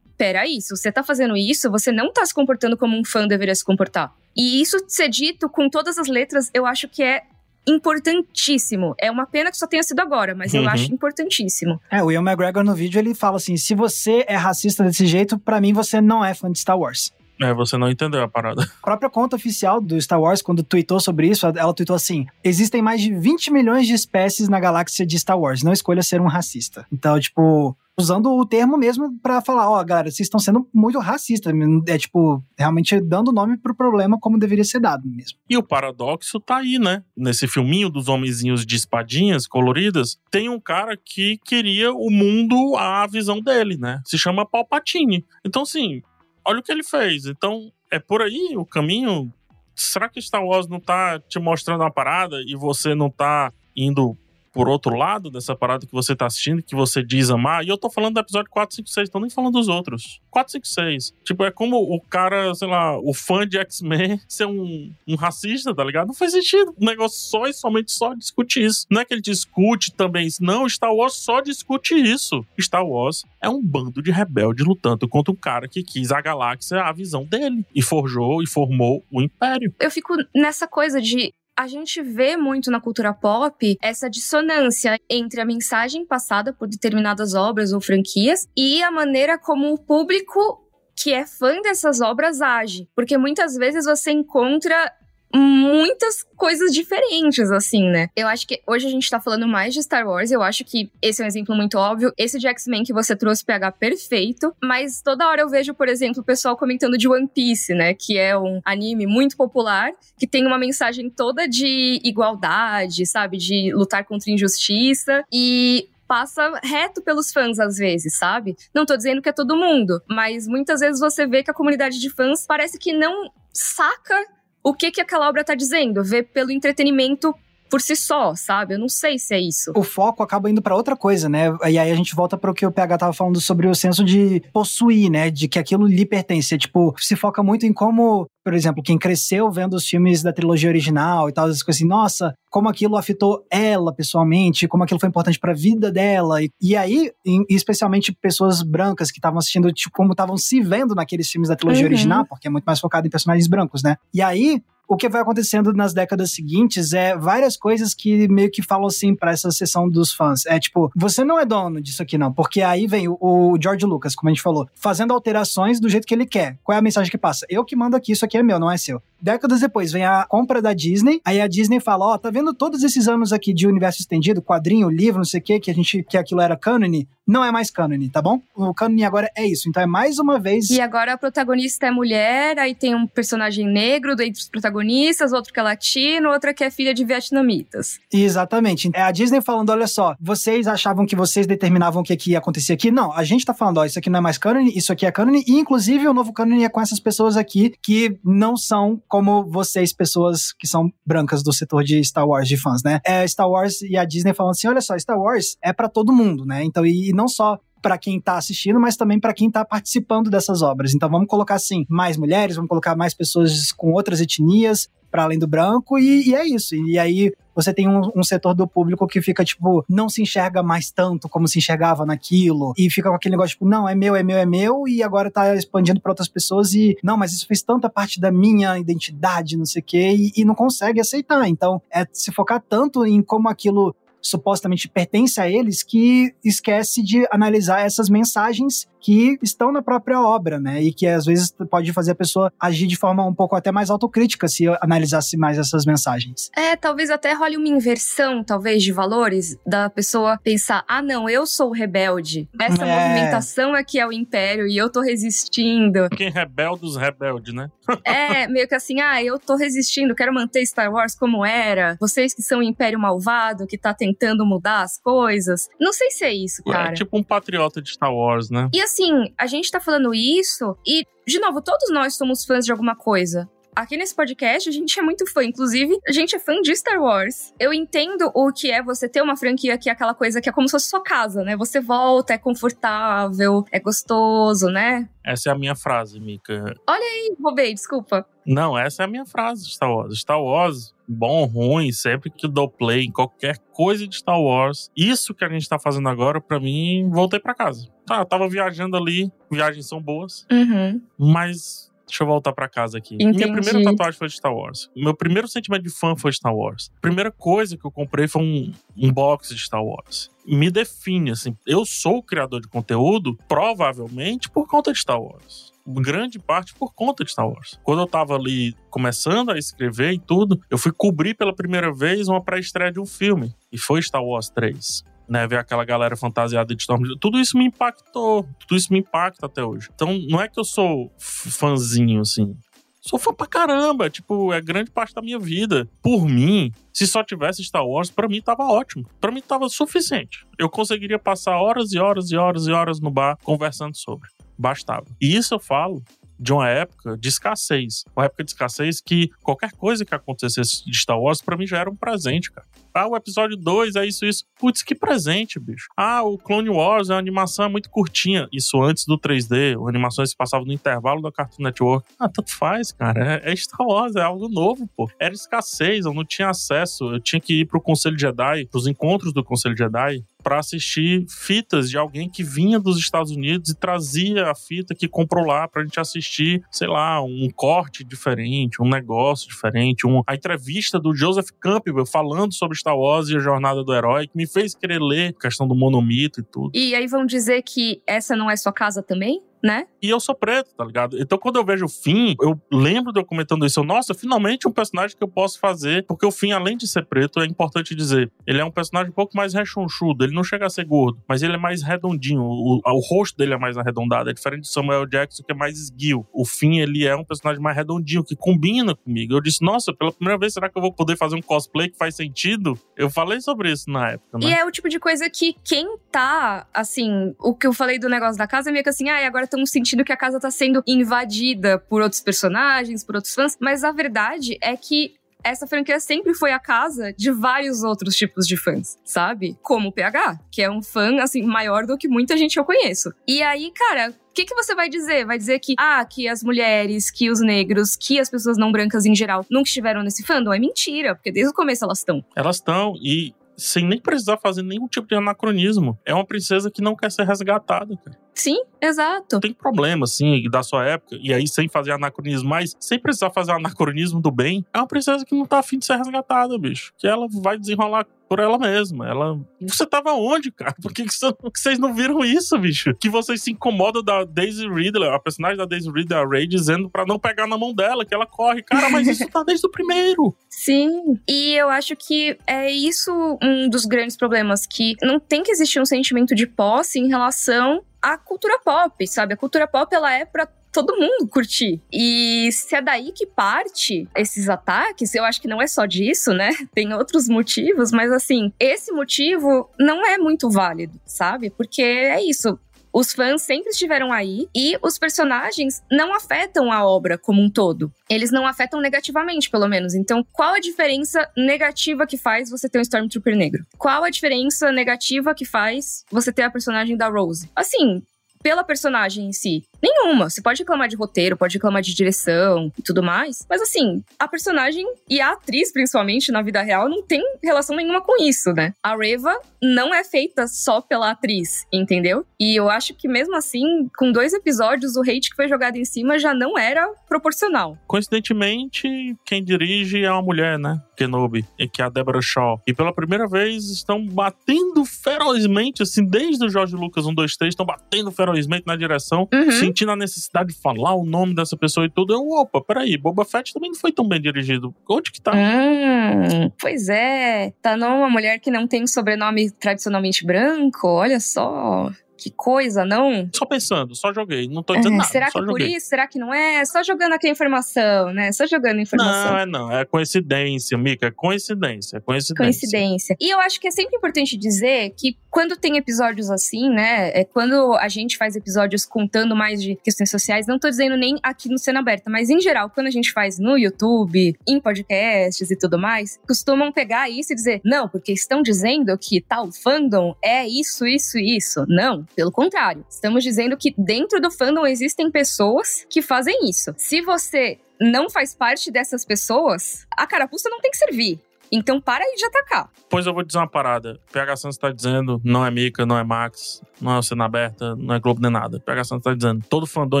peraí, se você tá fazendo isso, você não tá se comportando como um fã deveria se comportar. E isso ser dito com todas as letras, eu acho que é importantíssimo. É uma pena que só tenha sido agora, mas eu Uhum. acho importantíssimo. É, o Ian McGregor no vídeo ele fala assim: se você é racista desse jeito, pra mim você não é fã de Star Wars. É, você não entendeu a parada. A própria conta oficial do Star Wars, quando tweetou sobre isso, ela tweetou assim: existem mais de 20 milhões de espécies na galáxia de Star Wars, não escolha ser um racista. Então, tipo, usando o termo mesmo para falar, ó, oh, galera, vocês estão sendo muito racistas. É tipo, realmente dando nome pro problema como deveria ser dado mesmo. E o paradoxo tá aí, né? Nesse filminho dos homenzinhos de espadinhas coloridas, tem um cara que queria o mundo à visão dele, né? Se chama Palpatine. Então, assim, olha o que ele fez. Então, é por aí o caminho. Será que Star Wars não tá te mostrando uma parada e você não tá indo por outro lado dessa parada que você tá assistindo, que você diz amar, e eu tô falando do episódio 4, 5, 6, tô nem falando dos outros. 4, 5, 6. Tipo, é como o cara, sei lá, o fã de X-Men ser um, um racista, tá ligado? Não faz sentido. O negócio só e somente só discute isso. Não é que ele discute também isso. Não, Star Wars só discute isso. Star Wars é um bando de rebelde lutando contra um cara que quis a galáxia a visão dele. E forjou e formou o Império. Eu fico nessa coisa de a gente vê muito na cultura pop essa dissonância entre a mensagem passada por determinadas obras ou franquias e a maneira como o público que é fã dessas obras age. Porque muitas vezes você encontra muitas coisas diferentes, assim, né? Eu acho que hoje a gente tá falando mais de Star Wars, eu acho que esse é um exemplo muito óbvio. Esse de X-Men que você trouxe PH perfeito, mas toda hora eu vejo, por exemplo, o pessoal comentando de One Piece, né? Que é um anime muito popular, que tem uma mensagem toda de igualdade, sabe? De lutar contra injustiça. E passa reto pelos fãs às vezes, sabe? Não tô dizendo que é todo mundo, mas muitas vezes você vê que a comunidade de fãs parece que não saca o que que aquela obra tá dizendo, ver pelo entretenimento por si só, sabe? Eu não sei se é isso. O foco acaba indo para outra coisa, né? E aí a gente volta para o que o PH tava falando sobre o senso de possuir, né? De que aquilo lhe pertence. Tipo, se foca muito em como, por exemplo, quem cresceu vendo os filmes da trilogia original e tal, as coisas assim, nossa, como aquilo afetou ela pessoalmente, como aquilo foi importante para a vida dela. E, e aí, em, especialmente pessoas brancas que estavam assistindo, tipo, como estavam se vendo naqueles filmes da trilogia uhum. original, porque é muito mais focado em personagens brancos, né? E aí, o que vai acontecendo nas décadas seguintes é várias coisas que meio que falam assim para essa sessão dos fãs. É tipo, você não é dono disso aqui não, porque aí vem o, George Lucas, como a gente falou, fazendo alterações do jeito que ele quer. Qual é a mensagem que passa? Eu que mando aqui, isso aqui é meu, não é seu. Décadas depois vem a compra da Disney, aí a Disney fala, ó, oh, tá vendo todos esses anos aqui de universo estendido, quadrinho, livro, não sei o que, que a gente que aquilo era cânone, não é mais cânone, tá bom? O cânone agora é isso. Então é mais uma vez. E agora a protagonista é mulher, aí tem um personagem negro dentre os protagonistas, outro que é latino, outra que é filha de vietnamitas. Exatamente. É a Disney falando: olha só, vocês achavam que vocês determinavam o que, que ia acontecer aqui? Não, a gente tá falando, ó, isso aqui não é mais cânone, isso aqui é cânone, e inclusive o novo cânone é com essas pessoas aqui que não são como vocês, pessoas que são brancas do setor de Star Wars, de fãs, né? É Star Wars e a Disney falando assim: olha só, Star Wars é para todo mundo, né? Então, e não só para quem está assistindo, mas também para quem está participando dessas obras. Então vamos colocar assim mais mulheres, vamos colocar mais pessoas com outras etnias para além do branco e, e, é isso. E aí você tem um, um, setor do público que fica tipo não se enxerga mais tanto como se enxergava naquilo e fica com aquele negócio tipo não é meu, é meu, é meu e agora tá expandindo para outras pessoas e não, mas isso fez tanta parte da minha identidade, não sei o quê e, e não consegue aceitar. Então é se focar tanto em como aquilo supostamente pertence a eles que esquece de analisar essas mensagens que estão na própria obra, né? E que às vezes pode fazer a pessoa agir de forma um pouco até mais autocrítica se analisasse mais essas mensagens. É, talvez até role uma inversão, talvez, de valores, da pessoa pensar: ah, não, eu sou o rebelde. Essa é. movimentação aqui é o império e eu tô resistindo. Quem rebelde os rebelde, né? é, meio que assim, ah, eu tô resistindo, quero manter Star Wars como era. Vocês que são o império malvado, que tá tentando tentando mudar as coisas. Não sei se é isso, é cara. É tipo um patriota de Star Wars, né? E assim, a gente tá falando isso e, de novo, todos nós somos fãs de alguma coisa. Aqui nesse podcast a gente é muito fã, inclusive a gente é fã de Star Wars. Eu entendo o que é você ter uma franquia que é aquela coisa que é como se fosse sua casa, né? Você volta, é confortável, é gostoso, né? Essa é a minha frase, Mika. Olha aí, roubei, desculpa. Não, essa é a minha frase de Star Wars. Star Wars, bom, ruim, sempre que dou play em qualquer coisa de Star Wars, isso que a gente tá fazendo agora, para mim, voltei para casa. Tá, tava viajando ali, viagens são boas, uhum. mas Deixa eu voltar para casa aqui. Entendi. Minha primeira tatuagem foi de Star Wars. Meu primeiro sentimento de fã foi Star Wars. A primeira coisa que eu comprei foi um, um box de Star Wars. Me define, assim. Eu sou o criador de conteúdo, provavelmente por conta de Star Wars grande parte por conta de Star Wars. Quando eu tava ali começando a escrever e tudo, eu fui cobrir pela primeira vez uma pré-estreia de um filme, e foi Star Wars 3. Né? Ver aquela galera fantasiada de Stormtrooper. Tudo isso me impactou. Tudo isso me impacta até hoje. Então, não é que eu sou fãzinho, assim. Sou fã pra caramba, tipo, é grande parte da minha vida. Por mim, se só tivesse Star Wars, para mim tava ótimo. Para mim tava suficiente. Eu conseguiria passar horas e horas e horas e horas no bar conversando sobre. Bastava. E isso eu falo de uma época de escassez. Uma época de escassez que qualquer coisa que acontecesse de Star Wars, para mim já era um presente, cara. Ah, o episódio 2 é isso, isso. Putz, que presente, bicho. Ah, o Clone Wars, a animação é muito curtinha. Isso antes do 3D, as animações se passavam no intervalo da Cartoon Network. Ah, tanto faz, cara. É, é Star Wars, é algo novo, pô. Era escassez, eu não tinha acesso. Eu tinha que ir pro Conselho Jedi, pros encontros do Conselho Jedi, para assistir fitas de alguém que vinha dos Estados Unidos e trazia a fita que comprou lá pra gente assistir, sei lá, um corte diferente, um negócio diferente, um, a entrevista do Joseph Campbell falando sobre Star Wars e a Jornada do Herói, que me fez querer ler a questão do monomito e tudo. E aí vão dizer que essa não é sua casa também? Né? E eu sou preto, tá ligado? Então quando eu vejo o Finn, eu lembro de eu comentando isso. Eu, Nossa, finalmente um personagem que eu posso fazer. Porque o Finn, além de ser preto, é importante dizer, ele é um personagem um pouco mais rechonchudo. Ele não chega a ser gordo, mas ele é mais redondinho. O, o rosto dele é mais arredondado. É diferente de Samuel Jackson, que é mais esguio. O Finn, ele é um personagem mais redondinho, que combina comigo. Eu disse, nossa, pela primeira vez, será que eu vou poder fazer um cosplay que faz sentido? Eu falei sobre isso na época, né? E é o tipo de coisa que quem tá, assim, o que eu falei do negócio da casa é meio que assim, ah, agora estamos sentindo que a casa tá sendo invadida por outros personagens, por outros fãs, mas a verdade é que essa franquia sempre foi a casa de vários outros tipos de fãs, sabe? Como o PH, que é um fã, assim, maior do que muita gente eu conheço. E aí, cara, o que, que você vai dizer? Vai dizer que, ah, que as mulheres, que os negros, que as pessoas não brancas em geral nunca estiveram nesse fandom? É mentira, porque desde o começo elas estão. Elas estão, e sem nem precisar fazer nenhum tipo de anacronismo. É uma princesa que não quer ser resgatada, cara. Sim, exato. Tem problema, assim, da sua época, e aí sem fazer anacronismo, mas sem precisar fazer anacronismo do bem, é uma princesa que não tá afim de ser resgatada, bicho. Que ela vai desenrolar por ela mesma. Ela. Você tava onde, cara? Por que, que, vocês não viram isso, bicho? Que vocês se incomodam da Daisy Ridley, a personagem da Daisy Ridley, a Ray, dizendo para não pegar na mão dela, que ela corre. Cara, mas isso tá desde o primeiro. Sim. E eu acho que é isso um dos grandes problemas, que não tem que existir um sentimento de posse em relação à cultura pop, sabe? A cultura pop, ela é pra todo mundo curtir. E se é daí que parte esses ataques, eu acho que não é só disso, né? Tem outros motivos, mas assim, esse motivo não é muito válido, sabe? Porque é isso. Os fãs sempre estiveram aí e os personagens não afetam a obra como um todo. Eles não afetam negativamente, pelo menos. Então, qual a diferença negativa que faz você ter um Stormtrooper negro? Qual a diferença negativa que faz você ter a personagem da Rose? Assim, pela personagem em si. Nenhuma. Você pode reclamar de roteiro, pode reclamar de direção e tudo mais. Mas assim, a personagem e a atriz, principalmente, na vida real, não tem relação nenhuma com isso, né? A Reva não é feita só pela atriz, entendeu? E eu acho que mesmo assim, com dois episódios, o hate que foi jogado em cima já não era proporcional. Coincidentemente, quem dirige é uma mulher, né? Kenobi, que é a Deborah Shaw. E pela primeira vez estão batendo ferozmente, assim, desde o George Lucas 1, 2, 3, estão batendo ferozmente na direção. Uhum sentindo a necessidade de falar o nome dessa pessoa e tudo. Eu, opa, peraí, Boba Fett também não foi tão bem dirigido. Onde que tá? Hum, pois é. Tá numa mulher que não tem sobrenome tradicionalmente branco, olha só. Que coisa, não? Só pensando, só joguei. Não tô dizendo é, nada. Será que é por isso? Será que não é? Só jogando aqui a informação, né? Só jogando a informação. Não, é não. É coincidência, Mica. É coincidência. É coincidência. Coincidência. E eu acho que é sempre importante dizer que quando tem episódios assim, né? É quando a gente faz episódios contando mais de questões sociais, não tô dizendo nem aqui no Cena Aberta, mas em geral, quando a gente faz no YouTube, em podcasts e tudo mais, costumam pegar isso e dizer, não, porque estão dizendo que tal fandom é isso, isso e isso. Não. Pelo contrário, estamos dizendo que dentro do fandom existem pessoas que fazem isso. Se você não faz parte dessas pessoas, a carapuça não tem que servir. Então para aí de atacar. Pois eu vou dizer uma parada. PH Santos tá dizendo, não é Mika, não é Max, não é o Cena Aberta, não é Globo nem nada. PH Santos tá dizendo, todo fandom,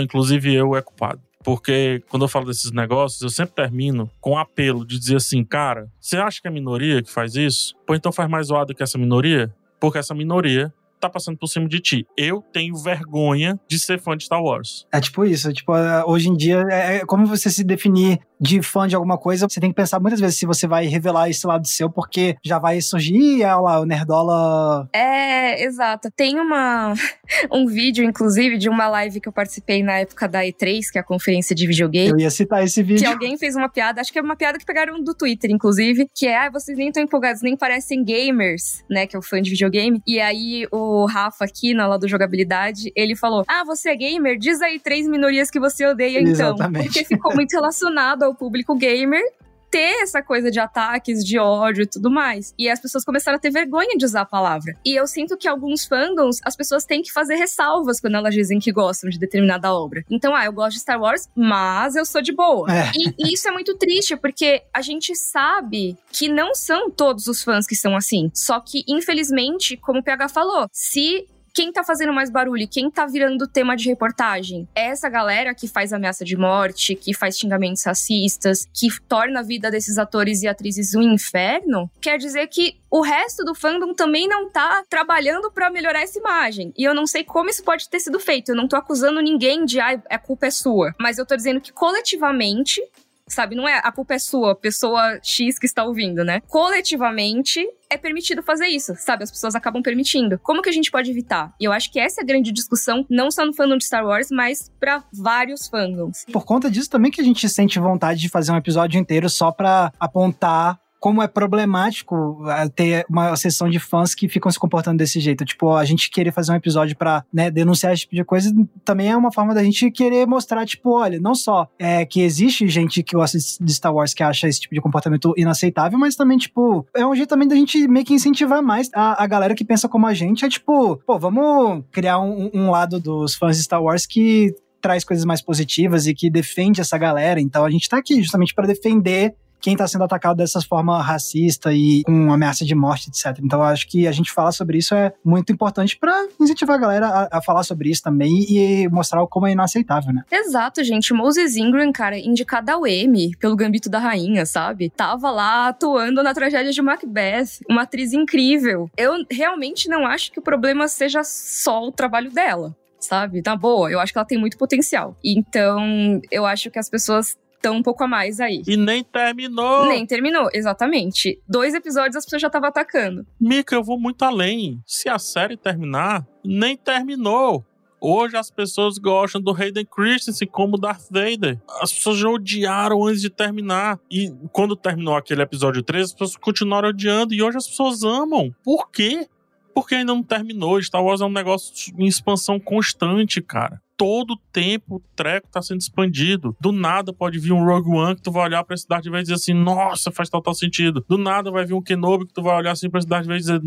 inclusive eu, é culpado. Porque quando eu falo desses negócios, eu sempre termino com um apelo de dizer assim, cara, você acha que é a minoria que faz isso? Pô, então faz mais zoado que essa minoria? Porque essa minoria tá passando por cima de ti. Eu tenho vergonha de ser fã de Star Wars. É tipo isso, tipo, é, hoje em dia é, é como você se definir de fã de alguma coisa, você tem que pensar muitas vezes se você vai revelar esse lado seu, porque já vai surgir, olha lá, o Nerdola. É, exato. Tem uma um vídeo, inclusive, de uma live que eu participei na época da E3, que é a conferência de videogame. Eu ia citar esse vídeo. Que alguém fez uma piada, acho que é uma piada que pegaram do Twitter, inclusive, que é, ah, vocês nem estão empolgados, nem parecem gamers, né, que é o fã de videogame. E aí o Rafa aqui, na lá do jogabilidade, ele falou: Ah, você é gamer? Diz aí três minorias que você odeia, então. Exatamente. Porque ficou muito relacionado ao público gamer ter essa coisa de ataques, de ódio e tudo mais. E as pessoas começaram a ter vergonha de usar a palavra. E eu sinto que alguns fandoms, as pessoas têm que fazer ressalvas quando elas dizem que gostam de determinada obra. Então, ah, eu gosto de Star Wars, mas eu sou de boa. É. E, e isso é muito triste, porque a gente sabe que não são todos os fãs que são assim. Só que, infelizmente, como o PH falou, se quem tá fazendo mais barulho, quem tá virando tema de reportagem? É essa galera que faz ameaça de morte, que faz xingamentos racistas, que torna a vida desses atores e atrizes um inferno? Quer dizer que o resto do fandom também não tá trabalhando para melhorar essa imagem. E eu não sei como isso pode ter sido feito. Eu não tô acusando ninguém de, ah, a culpa é sua. Mas eu tô dizendo que coletivamente sabe? Não é a culpa é sua, pessoa X que está ouvindo, né? Coletivamente é permitido fazer isso, sabe? As pessoas acabam permitindo. Como que a gente pode evitar? E eu acho que essa é a grande discussão, não só no fandom de Star Wars, mas para vários fandoms. Por conta disso também que a gente sente vontade de fazer um episódio inteiro só para apontar como é problemático é, ter uma sessão de fãs que ficam se comportando desse jeito. Tipo, a gente querer fazer um episódio para né, denunciar esse tipo de coisa também é uma forma da gente querer mostrar, tipo, olha, não só é que existe gente que gosta de Star Wars que acha esse tipo de comportamento inaceitável, mas também, tipo, é um jeito também da gente meio que incentivar mais a, a galera que pensa como a gente. É tipo, pô, vamos criar um, um lado dos fãs de Star Wars que traz coisas mais positivas e que defende essa galera. Então a gente tá aqui justamente para defender quem está sendo atacado dessa forma racista e com ameaça de morte, etc. Então, acho que a gente falar sobre isso é muito importante para incentivar a galera a, a, falar sobre isso também e mostrar como é inaceitável, né? Exato, gente. Moses Ingram, cara, indicada ao Emmy pelo Gambito da Rainha, sabe? Tava lá atuando na tragédia de Macbeth, uma atriz incrível. Eu realmente não acho que o problema seja só o trabalho dela sabe? Tá boa, eu acho que ela tem muito potencial. Então, eu acho que as pessoas estão um pouco a mais aí. E nem terminou. Nem terminou, exatamente. Dois episódios as pessoas já estavam atacando. Mika, eu vou muito além. Se a série terminar, nem terminou. Hoje as pessoas gostam do Hayden Christensen como Darth Vader. As pessoas já odiaram antes de terminar. E quando terminou aquele episódio 3, as pessoas continuaram odiando. E hoje as pessoas amam. Por quê? Porque ainda não terminou. Star Wars é um negócio em expansão constante, cara todo tempo o treco tá sendo expandido. Do nada pode vir um Rogue One que tu vai olhar pra cidade e vai dizer assim, nossa, faz total sentido. Do nada vai vir um Kenobi que tu vai olhar assim pra cidade e vai dizer,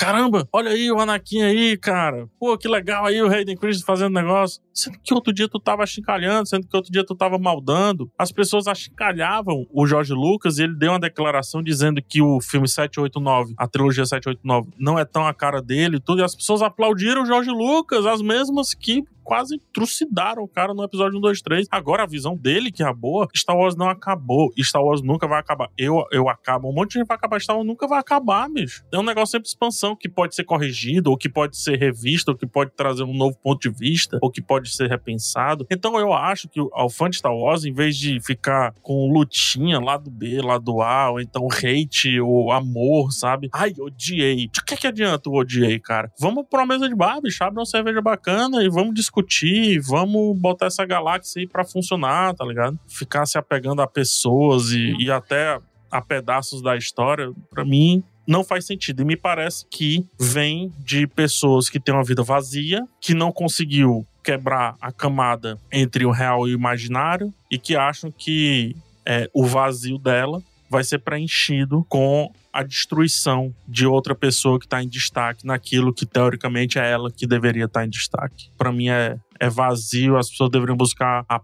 caramba, olha aí o Anakin aí, cara. Pô, que legal aí o Hayden Christensen fazendo negócio. Sendo que outro dia tu tava achincalhando, sendo que outro dia tu tava maldando. As pessoas achincalhavam o Jorge Lucas e ele deu uma declaração dizendo que o filme 789, a trilogia 789, não é tão a cara dele e tudo. E as pessoas aplaudiram o Jorge Lucas, as mesmas que quase trucidaram o cara no episódio 1, 2, 3. Agora a visão dele, que é a boa, Star Wars não acabou. Star Wars nunca vai acabar. Eu, eu acabo. Um monte de gente vai acabar. Star Wars nunca vai acabar, bicho. É um negócio sempre de expansão que pode ser corrigido, ou que pode ser revisto, ou que pode trazer um novo ponto de vista, ou que pode ser repensado. Então eu acho que ao fã de Star Wars, em vez de ficar com lutinha lá do B, lá do A, ou então hate ou amor, sabe? Ai, odiei. O que, que adianta o odiei, cara? Vamos pra uma mesa de bar, bicho, abre uma cerveja bacana e vamos discutir discutir, vamos botar essa galáxia aí pra funcionar, tá ligado? Ficar se apegando a pessoas e, e até a pedaços da história, para mim, não faz sentido. E me parece que vem de pessoas que têm uma vida vazia, que não conseguiu quebrar a camada entre o real e o imaginário e que acham que é, o vazio dela vai ser preenchido com a destruição de outra pessoa que está em destaque naquilo que teoricamente é ela que deveria estar tá em destaque. Para mim é, é vazio, as pessoas deveriam buscar a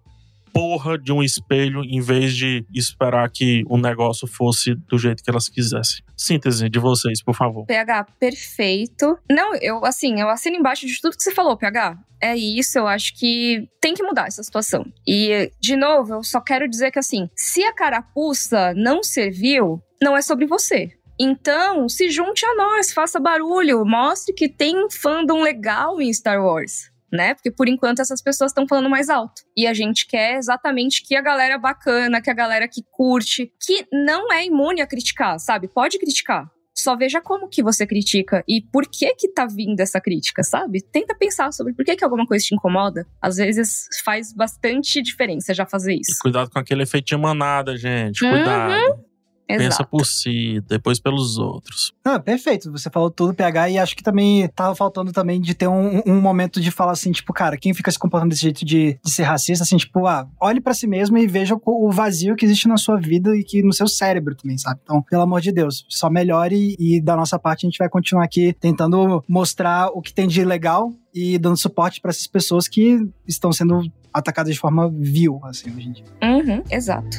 porra de um espelho em vez de esperar que o negócio fosse do jeito que elas quisessem. Síntese de vocês, por favor. PH, perfeito. Não, eu assim, eu assino embaixo de tudo que você falou, PH. É isso, eu acho que tem que mudar essa situação. E, de novo, eu só quero dizer que assim, se a carapuça não serviu, não é sobre você. Então, se junte a nós, faça barulho, mostre que tem fandom legal em Star Wars né? Porque por enquanto essas pessoas estão falando mais alto. E a gente quer exatamente que a galera bacana, que a galera que curte, que não é imune a criticar, sabe? Pode criticar. Só veja como que você critica e por que que tá vindo essa crítica, sabe? Tenta pensar sobre por que que alguma coisa te incomoda. Às vezes faz bastante diferença já fazer isso. E cuidado com aquele efeito manada, gente. Cuidado. Uhum. Pensa Exato. por si, depois pelos outros. Ah, perfeito. Você falou tudo, PH, e acho que também tava faltando também de ter um, um momento de falar assim, tipo, cara, quem fica se comportando desse jeito de, de ser racista, assim, tipo, ah, olhe pra si mesmo e veja o, o vazio que existe na sua vida e que no seu cérebro também, sabe? Então, pelo amor de Deus, só melhore e da nossa parte a gente vai continuar aqui tentando mostrar o que tem de legal e dando suporte pra essas pessoas que estão sendo atacadas de forma vil, assim, hoje em dia. Uhum, exato.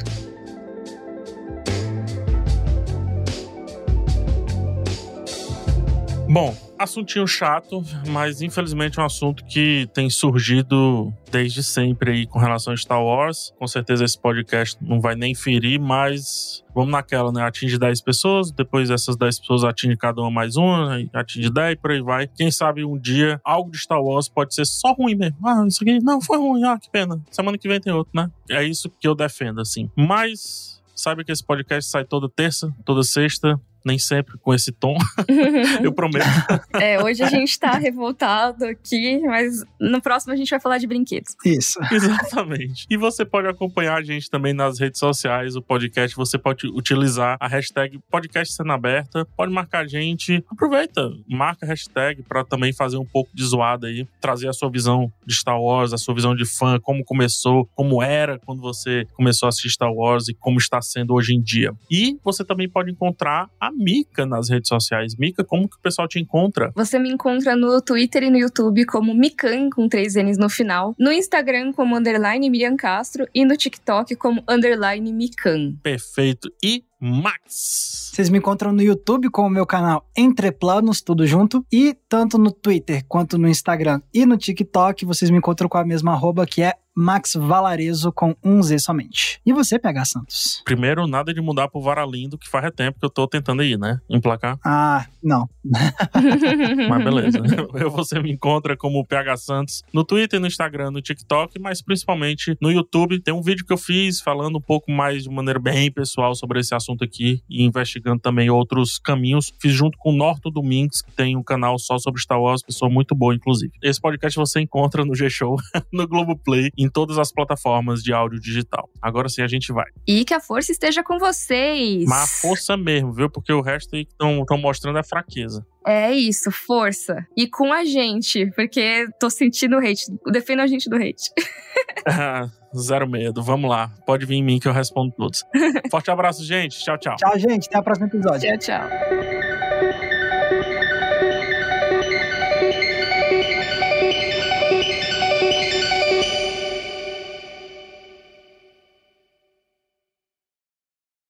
Bom, assuntinho chato, mas infelizmente é um assunto que tem surgido desde sempre aí com relação a Star Wars. Com certeza esse podcast não vai nem ferir, mas vamos naquela, né? Atinge 10 pessoas, depois essas 10 pessoas atinge cada uma mais uma, atinge 10 por aí vai. Quem sabe um dia algo de Star Wars pode ser só ruim mesmo. Ah, isso aqui não foi ruim, ah, que pena. Semana que vem tem outro, né? É isso que eu defendo, assim. Mas saiba que esse podcast sai toda terça, toda sexta, nem sempre com esse tom, eu prometo. É, hoje a gente tá revoltado aqui, mas no próximo a gente vai falar de brinquedos. Isso. Exatamente. E você pode acompanhar a gente também nas redes sociais, o podcast. Você pode utilizar a hashtag podcast cena aberta. Pode marcar a gente. Aproveita, marca a hashtag para também fazer um pouco de zoada aí, trazer a sua visão de Star Wars, a sua visão de fã, como começou, como era quando você começou a assistir Star Wars e como está sendo hoje em dia. E você também pode encontrar a Mika nas redes sociais. Mika, como que o pessoal te encontra? Você me encontra no Twitter e no YouTube como Mikan, com três N's no final. No Instagram como underline Miriam Castro e no TikTok como underline Mikan. Perfeito. E Max. Vocês me encontram no YouTube com o meu canal Entre Planos, tudo junto. E tanto no Twitter quanto no Instagram e no TikTok, vocês me encontram com a mesma arroba que é Max Valarezo com um Z somente. E você, PH Santos? Primeiro, nada de mudar pro Varalindo, que faz tempo que eu tô tentando ir, né? Emplacar. Ah, não. Mas beleza. Eu, você me encontra como PH Santos no Twitter, no Instagram, no TikTok, mas principalmente no YouTube. Tem um vídeo que eu fiz falando um pouco mais de maneira bem pessoal sobre esse assunto aqui e investigando também outros caminhos. Fiz junto com o Norton Domingues, que tem um canal só sobre Star Wars, pessoa muito boa, inclusive. Esse podcast você encontra no G-Show, no Globoplay, em todas as plataformas de áudio digital. Agora sim a gente vai. E que a força esteja com vocês. Mas a força mesmo, viu? Porque o resto aí que estão mostrando é fraqueza. É isso, força. E com a gente, porque tô sentindo hate. Defenda a gente do hate. Zero medo. Vamos lá. Pode vir em mim que eu respondo todos. Forte abraço, gente. Tchau, tchau. Tchau, gente. Até o próximo episódio. Tchau, tchau.